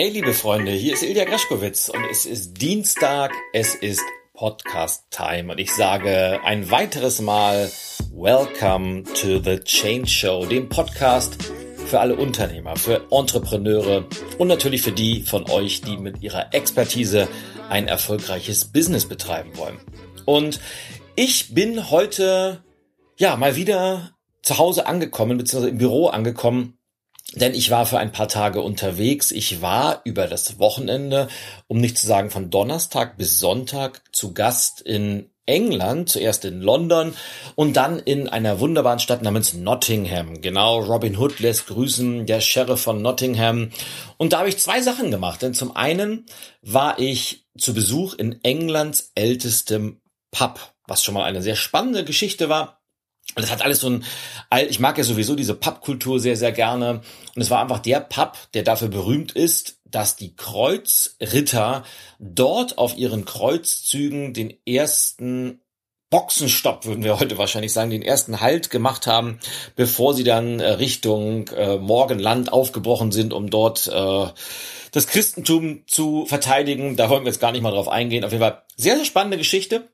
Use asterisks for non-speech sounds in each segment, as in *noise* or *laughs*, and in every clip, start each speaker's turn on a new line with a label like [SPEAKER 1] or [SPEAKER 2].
[SPEAKER 1] Hey liebe Freunde, hier ist Ilja Greschkowitz und es ist Dienstag, es ist Podcast Time und ich sage ein weiteres Mal Welcome to the Change Show, dem Podcast für alle Unternehmer, für Entrepreneure und natürlich für die von euch, die mit ihrer Expertise ein erfolgreiches Business betreiben wollen. Und ich bin heute ja mal wieder zu Hause angekommen, beziehungsweise im Büro angekommen denn ich war für ein paar Tage unterwegs. Ich war über das Wochenende, um nicht zu sagen von Donnerstag bis Sonntag, zu Gast in England, zuerst in London und dann in einer wunderbaren Stadt namens Nottingham. Genau, Robin Hood lässt grüßen, der Sheriff von Nottingham. Und da habe ich zwei Sachen gemacht. Denn zum einen war ich zu Besuch in Englands ältestem Pub, was schon mal eine sehr spannende Geschichte war. Und es hat alles so ein, ich mag ja sowieso diese Pubkultur sehr, sehr gerne. Und es war einfach der Pub, der dafür berühmt ist, dass die Kreuzritter dort auf ihren Kreuzzügen den ersten Boxenstopp, würden wir heute wahrscheinlich sagen, den ersten Halt gemacht haben, bevor sie dann äh, Richtung äh, Morgenland aufgebrochen sind, um dort äh, das Christentum zu verteidigen. Da wollen wir jetzt gar nicht mal drauf eingehen. Auf jeden Fall sehr, sehr spannende Geschichte.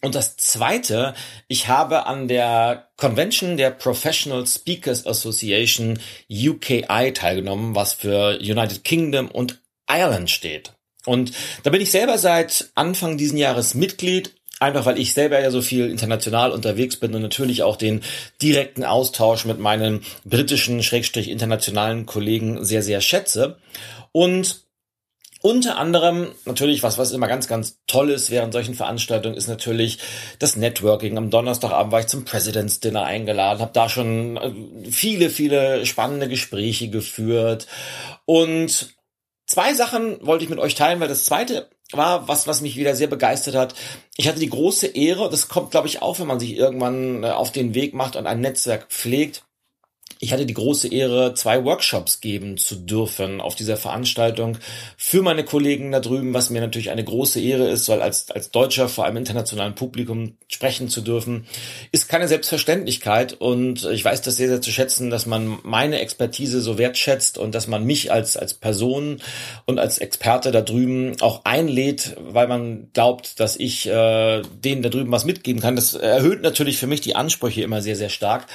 [SPEAKER 1] Und das zweite, ich habe an der Convention der Professional Speakers Association UKI teilgenommen, was für United Kingdom und Ireland steht. Und da bin ich selber seit Anfang diesen Jahres Mitglied, einfach weil ich selber ja so viel international unterwegs bin und natürlich auch den direkten Austausch mit meinen britischen, schrägstrich internationalen Kollegen sehr, sehr schätze. Und unter anderem natürlich, was, was immer ganz, ganz toll ist während solchen Veranstaltungen, ist natürlich das Networking. Am Donnerstagabend war ich zum President's Dinner eingeladen, habe da schon äh, viele, viele spannende Gespräche geführt. Und zwei Sachen wollte ich mit euch teilen, weil das zweite war was, was mich wieder sehr begeistert hat. Ich hatte die große Ehre, das kommt, glaube ich, auch, wenn man sich irgendwann äh, auf den Weg macht und ein Netzwerk pflegt, ich hatte die große Ehre, zwei Workshops geben zu dürfen auf dieser Veranstaltung für meine Kollegen da drüben, was mir natürlich eine große Ehre ist, weil als, als Deutscher vor einem internationalen Publikum sprechen zu dürfen, ist keine Selbstverständlichkeit und ich weiß das sehr, sehr zu schätzen, dass man meine Expertise so wertschätzt und dass man mich als, als Person und als Experte da drüben auch einlädt, weil man glaubt, dass ich äh, denen da drüben was mitgeben kann. Das erhöht natürlich für mich die Ansprüche immer sehr, sehr stark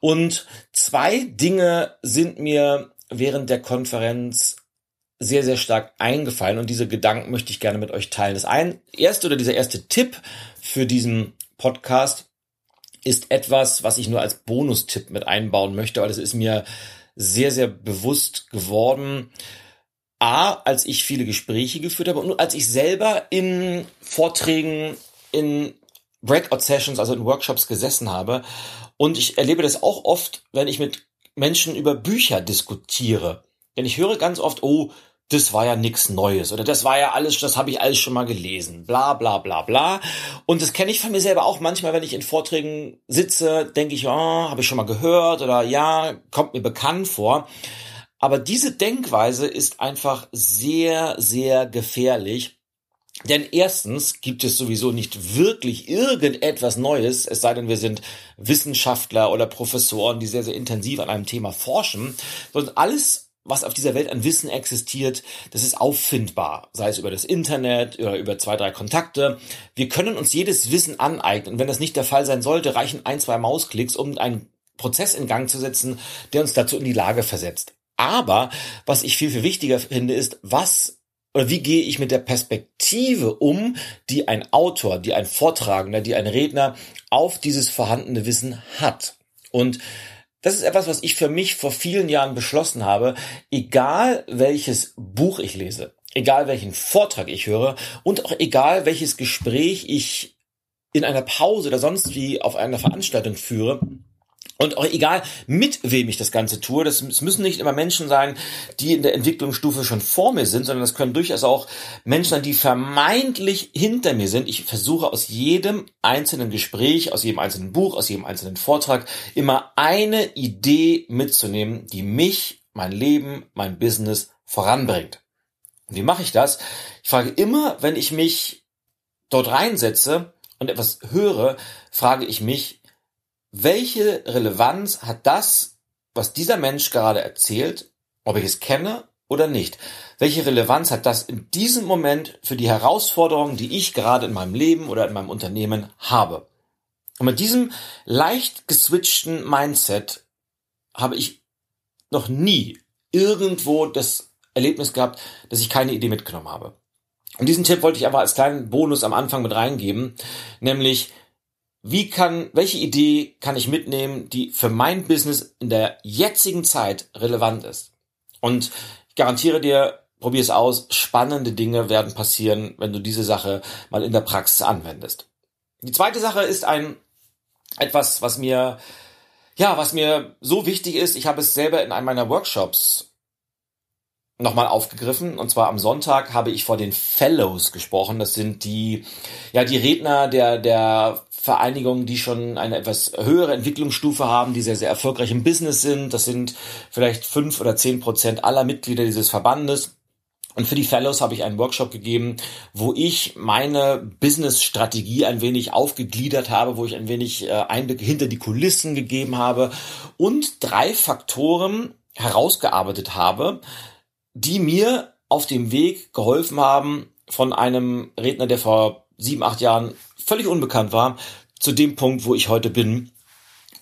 [SPEAKER 1] und zwei Dinge sind mir während der Konferenz sehr, sehr stark eingefallen und diese Gedanken möchte ich gerne mit euch teilen. Das ein, erste oder dieser erste Tipp für diesen Podcast ist etwas, was ich nur als Bonustipp mit einbauen möchte, weil es ist mir sehr, sehr bewusst geworden. A, als ich viele Gespräche geführt habe und als ich selber in Vorträgen, in Breakout Sessions, also in Workshops gesessen habe und ich erlebe das auch oft, wenn ich mit Menschen über Bücher diskutiere. Denn ich höre ganz oft, oh, das war ja nix Neues oder das war ja alles, das habe ich alles schon mal gelesen, bla bla bla bla. Und das kenne ich von mir selber auch manchmal, wenn ich in Vorträgen sitze, denke ich, oh, habe ich schon mal gehört oder ja, kommt mir bekannt vor. Aber diese Denkweise ist einfach sehr, sehr gefährlich, denn erstens gibt es sowieso nicht wirklich irgendetwas Neues, es sei denn, wir sind Wissenschaftler oder Professoren, die sehr, sehr intensiv an einem Thema forschen, sondern alles, was auf dieser Welt an Wissen existiert, das ist auffindbar, sei es über das Internet oder über zwei, drei Kontakte. Wir können uns jedes Wissen aneignen. Und wenn das nicht der Fall sein sollte, reichen ein, zwei Mausklicks, um einen Prozess in Gang zu setzen, der uns dazu in die Lage versetzt. Aber was ich viel, viel wichtiger finde, ist, was oder wie gehe ich mit der Perspektive um, die ein Autor, die ein Vortragender, die ein Redner auf dieses vorhandene Wissen hat? Und das ist etwas, was ich für mich vor vielen Jahren beschlossen habe, egal welches Buch ich lese, egal welchen Vortrag ich höre und auch egal welches Gespräch ich in einer Pause oder sonst wie auf einer Veranstaltung führe, und auch egal, mit wem ich das Ganze tue, das, es müssen nicht immer Menschen sein, die in der Entwicklungsstufe schon vor mir sind, sondern das können durchaus auch Menschen sein, die vermeintlich hinter mir sind. Ich versuche aus jedem einzelnen Gespräch, aus jedem einzelnen Buch, aus jedem einzelnen Vortrag immer eine Idee mitzunehmen, die mich, mein Leben, mein Business voranbringt. Und wie mache ich das? Ich frage immer, wenn ich mich dort reinsetze und etwas höre, frage ich mich, welche Relevanz hat das, was dieser Mensch gerade erzählt, ob ich es kenne oder nicht? Welche Relevanz hat das in diesem Moment für die Herausforderungen, die ich gerade in meinem Leben oder in meinem Unternehmen habe? Und mit diesem leicht geswitchten Mindset habe ich noch nie irgendwo das Erlebnis gehabt, dass ich keine Idee mitgenommen habe. Und diesen Tipp wollte ich aber als kleinen Bonus am Anfang mit reingeben, nämlich wie kann, welche Idee kann ich mitnehmen, die für mein Business in der jetzigen Zeit relevant ist? Und ich garantiere dir, probier es aus, spannende Dinge werden passieren, wenn du diese Sache mal in der Praxis anwendest. Die zweite Sache ist ein etwas, was mir ja, was mir so wichtig ist, ich habe es selber in einem meiner Workshops nochmal aufgegriffen. Und zwar am Sonntag habe ich vor den Fellows gesprochen. Das sind die, ja, die Redner der, der Vereinigungen, die schon eine etwas höhere Entwicklungsstufe haben, die sehr, sehr erfolgreich im Business sind. Das sind vielleicht fünf oder zehn Prozent aller Mitglieder dieses Verbandes. Und für die Fellows habe ich einen Workshop gegeben, wo ich meine Business-Strategie ein wenig aufgegliedert habe, wo ich ein wenig äh, Einblick hinter die Kulissen gegeben habe und drei Faktoren herausgearbeitet habe, die mir auf dem Weg geholfen haben, von einem Redner, der vor sieben, acht Jahren völlig unbekannt war, zu dem Punkt, wo ich heute bin.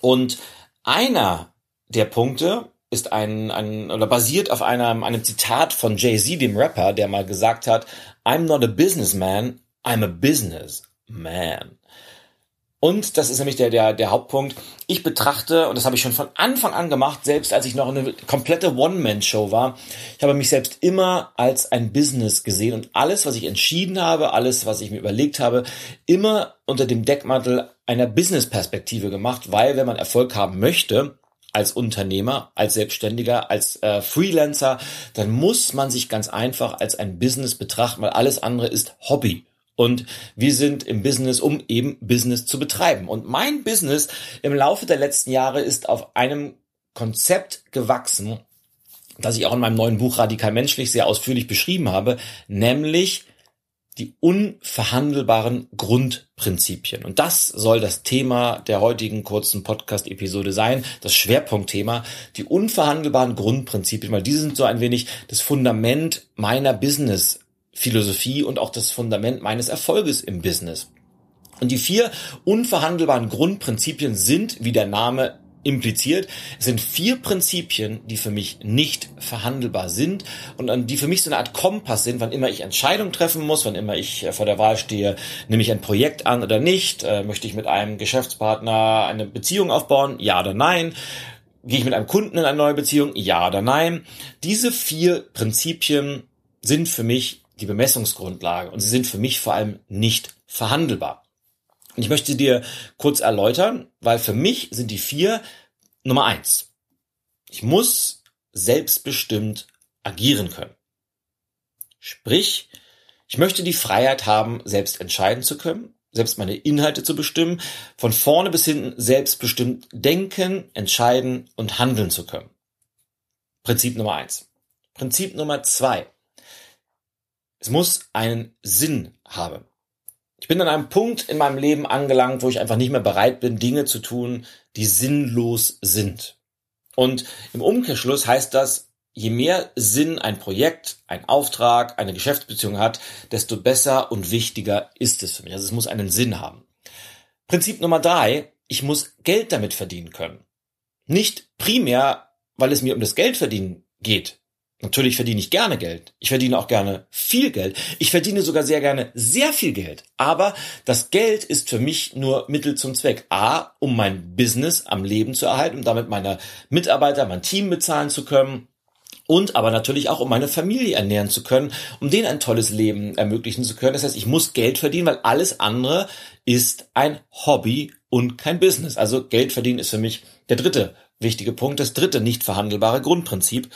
[SPEAKER 1] Und einer der Punkte, ist ein, ein oder basiert auf einem, einem Zitat von Jay-Z, dem Rapper, der mal gesagt hat, I'm not a businessman, I'm a businessman. Und das ist nämlich der, der, der Hauptpunkt. Ich betrachte, und das habe ich schon von Anfang an gemacht, selbst als ich noch eine komplette One-Man-Show war, ich habe mich selbst immer als ein Business gesehen und alles, was ich entschieden habe, alles, was ich mir überlegt habe, immer unter dem Deckmantel einer Business-Perspektive gemacht, weil wenn man Erfolg haben möchte, als Unternehmer, als Selbstständiger, als äh, Freelancer, dann muss man sich ganz einfach als ein Business betrachten, weil alles andere ist Hobby. Und wir sind im Business, um eben Business zu betreiben. Und mein Business im Laufe der letzten Jahre ist auf einem Konzept gewachsen, das ich auch in meinem neuen Buch Radikal Menschlich sehr ausführlich beschrieben habe, nämlich die unverhandelbaren Grundprinzipien. Und das soll das Thema der heutigen kurzen Podcast-Episode sein, das Schwerpunktthema, die unverhandelbaren Grundprinzipien, weil diese sind so ein wenig das Fundament meiner Business-Philosophie und auch das Fundament meines Erfolges im Business. Und die vier unverhandelbaren Grundprinzipien sind, wie der Name impliziert. Sind vier Prinzipien, die für mich nicht verhandelbar sind und die für mich so eine Art Kompass sind, wann immer ich Entscheidungen treffen muss, wann immer ich äh, vor der Wahl stehe, nehme ich ein Projekt an oder nicht, äh, möchte ich mit einem Geschäftspartner eine Beziehung aufbauen, ja oder nein, gehe ich mit einem Kunden in eine neue Beziehung, ja oder nein. Diese vier Prinzipien sind für mich die Bemessungsgrundlage und sie sind für mich vor allem nicht verhandelbar. Und ich möchte dir kurz erläutern, weil für mich sind die vier Nummer eins. Ich muss selbstbestimmt agieren können. Sprich, ich möchte die Freiheit haben, selbst entscheiden zu können, selbst meine Inhalte zu bestimmen, von vorne bis hinten selbstbestimmt denken, entscheiden und handeln zu können. Prinzip Nummer eins. Prinzip Nummer zwei. Es muss einen Sinn haben. Ich bin an einem Punkt in meinem Leben angelangt, wo ich einfach nicht mehr bereit bin, Dinge zu tun, die sinnlos sind. Und im Umkehrschluss heißt das, je mehr Sinn ein Projekt, ein Auftrag, eine Geschäftsbeziehung hat, desto besser und wichtiger ist es für mich. Also es muss einen Sinn haben. Prinzip Nummer drei, ich muss Geld damit verdienen können. Nicht primär, weil es mir um das Geldverdienen geht, Natürlich verdiene ich gerne Geld. Ich verdiene auch gerne viel Geld. Ich verdiene sogar sehr gerne sehr viel Geld. Aber das Geld ist für mich nur Mittel zum Zweck. A, um mein Business am Leben zu erhalten, um damit meine Mitarbeiter, mein Team bezahlen zu können. Und aber natürlich auch, um meine Familie ernähren zu können, um denen ein tolles Leben ermöglichen zu können. Das heißt, ich muss Geld verdienen, weil alles andere ist ein Hobby und kein Business. Also Geld verdienen ist für mich der dritte wichtige Punkt. Das dritte nicht verhandelbare Grundprinzip.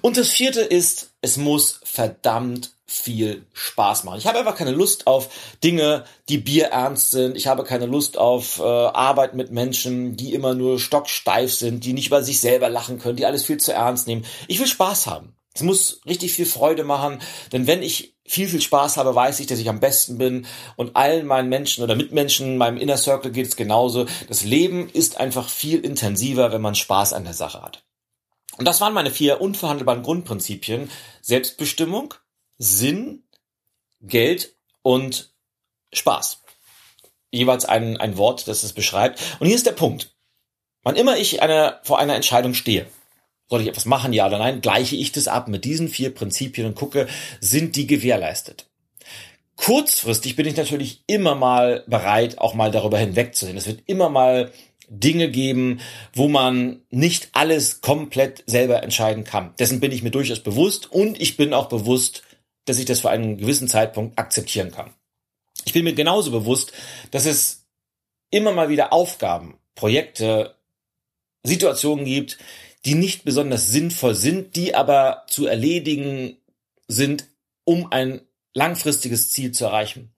[SPEAKER 1] Und das vierte ist, es muss verdammt viel Spaß machen. Ich habe einfach keine Lust auf Dinge, die bierernst sind. Ich habe keine Lust auf äh, Arbeit mit Menschen, die immer nur stocksteif sind, die nicht über sich selber lachen können, die alles viel zu ernst nehmen. Ich will Spaß haben. Es muss richtig viel Freude machen, denn wenn ich viel, viel Spaß habe, weiß ich, dass ich am besten bin und allen meinen Menschen oder Mitmenschen, meinem Inner Circle geht es genauso. Das Leben ist einfach viel intensiver, wenn man Spaß an der Sache hat. Und das waren meine vier unverhandelbaren Grundprinzipien. Selbstbestimmung, Sinn, Geld und Spaß. Jeweils ein, ein Wort, das es beschreibt. Und hier ist der Punkt. Wann immer ich eine, vor einer Entscheidung stehe, soll ich etwas machen, ja oder nein, gleiche ich das ab mit diesen vier Prinzipien und gucke, sind die gewährleistet. Kurzfristig bin ich natürlich immer mal bereit, auch mal darüber hinwegzusehen. Es wird immer mal Dinge geben, wo man nicht alles komplett selber entscheiden kann. Dessen bin ich mir durchaus bewusst und ich bin auch bewusst, dass ich das für einen gewissen Zeitpunkt akzeptieren kann. Ich bin mir genauso bewusst, dass es immer mal wieder Aufgaben, Projekte, Situationen gibt, die nicht besonders sinnvoll sind, die aber zu erledigen sind, um ein langfristiges Ziel zu erreichen.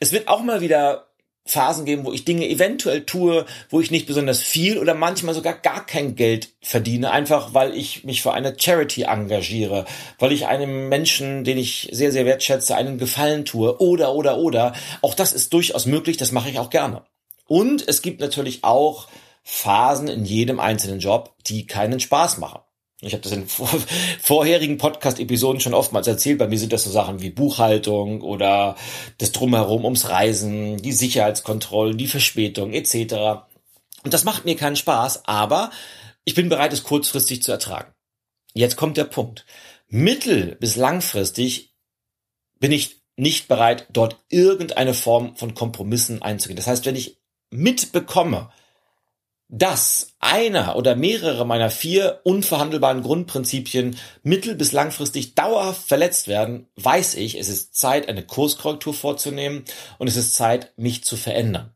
[SPEAKER 1] Es wird auch mal wieder Phasen geben, wo ich Dinge eventuell tue, wo ich nicht besonders viel oder manchmal sogar gar kein Geld verdiene, einfach weil ich mich für eine Charity engagiere, weil ich einem Menschen, den ich sehr, sehr wertschätze, einen Gefallen tue oder, oder, oder. Auch das ist durchaus möglich, das mache ich auch gerne. Und es gibt natürlich auch Phasen in jedem einzelnen Job, die keinen Spaß machen. Ich habe das in *laughs* vorherigen Podcast-Episoden schon oftmals erzählt. Bei mir sind das so Sachen wie Buchhaltung oder das Drumherum ums Reisen, die Sicherheitskontrollen, die Verspätung etc. Und das macht mir keinen Spaß, aber ich bin bereit, es kurzfristig zu ertragen. Jetzt kommt der Punkt. Mittel- bis langfristig bin ich nicht bereit, dort irgendeine Form von Kompromissen einzugehen. Das heißt, wenn ich mitbekomme, dass einer oder mehrere meiner vier unverhandelbaren Grundprinzipien mittel- bis langfristig dauerhaft verletzt werden, weiß ich, es ist Zeit, eine Kurskorrektur vorzunehmen und es ist Zeit, mich zu verändern.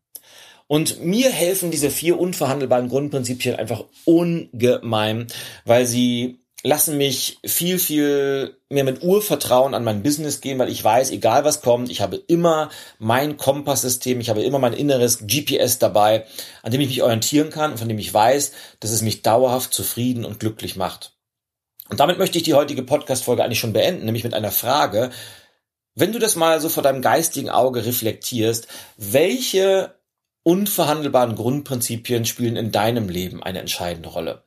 [SPEAKER 1] Und mir helfen diese vier unverhandelbaren Grundprinzipien einfach ungemein, weil sie lassen mich viel, viel mehr mit Urvertrauen an mein Business gehen, weil ich weiß, egal was kommt, ich habe immer mein Kompasssystem, ich habe immer mein inneres GPS dabei, an dem ich mich orientieren kann und von dem ich weiß, dass es mich dauerhaft zufrieden und glücklich macht. Und damit möchte ich die heutige Podcast-Folge eigentlich schon beenden, nämlich mit einer Frage. Wenn du das mal so vor deinem geistigen Auge reflektierst, welche unverhandelbaren Grundprinzipien spielen in deinem Leben eine entscheidende Rolle?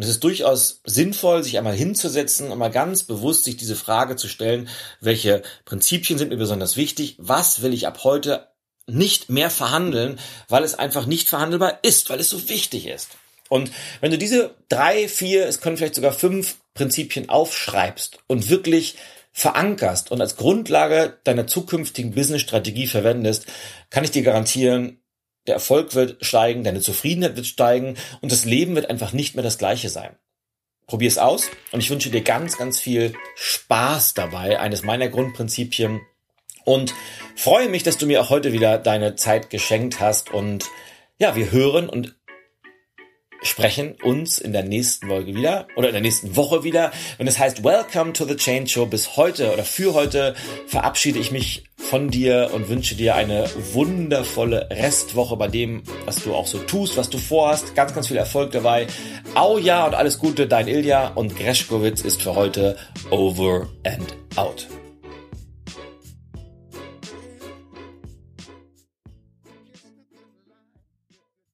[SPEAKER 1] Und es ist durchaus sinnvoll, sich einmal hinzusetzen und mal ganz bewusst sich diese Frage zu stellen, welche Prinzipien sind mir besonders wichtig, was will ich ab heute nicht mehr verhandeln, weil es einfach nicht verhandelbar ist, weil es so wichtig ist. Und wenn du diese drei, vier, es können vielleicht sogar fünf Prinzipien aufschreibst und wirklich verankerst und als Grundlage deiner zukünftigen Business-Strategie verwendest, kann ich dir garantieren, der Erfolg wird steigen, deine Zufriedenheit wird steigen und das Leben wird einfach nicht mehr das gleiche sein. Probier es aus und ich wünsche dir ganz, ganz viel Spaß dabei, eines meiner Grundprinzipien und freue mich, dass du mir auch heute wieder deine Zeit geschenkt hast und ja, wir hören und sprechen uns in der nächsten Folge wieder oder in der nächsten Woche wieder. Wenn es heißt Welcome to the Change Show, bis heute oder für heute verabschiede ich mich von dir und wünsche dir eine wundervolle Restwoche bei dem, was du auch so tust, was du vorhast. Ganz, ganz viel Erfolg dabei. Au ja und alles Gute, dein Ilja und Greschkowitz ist für heute over and out.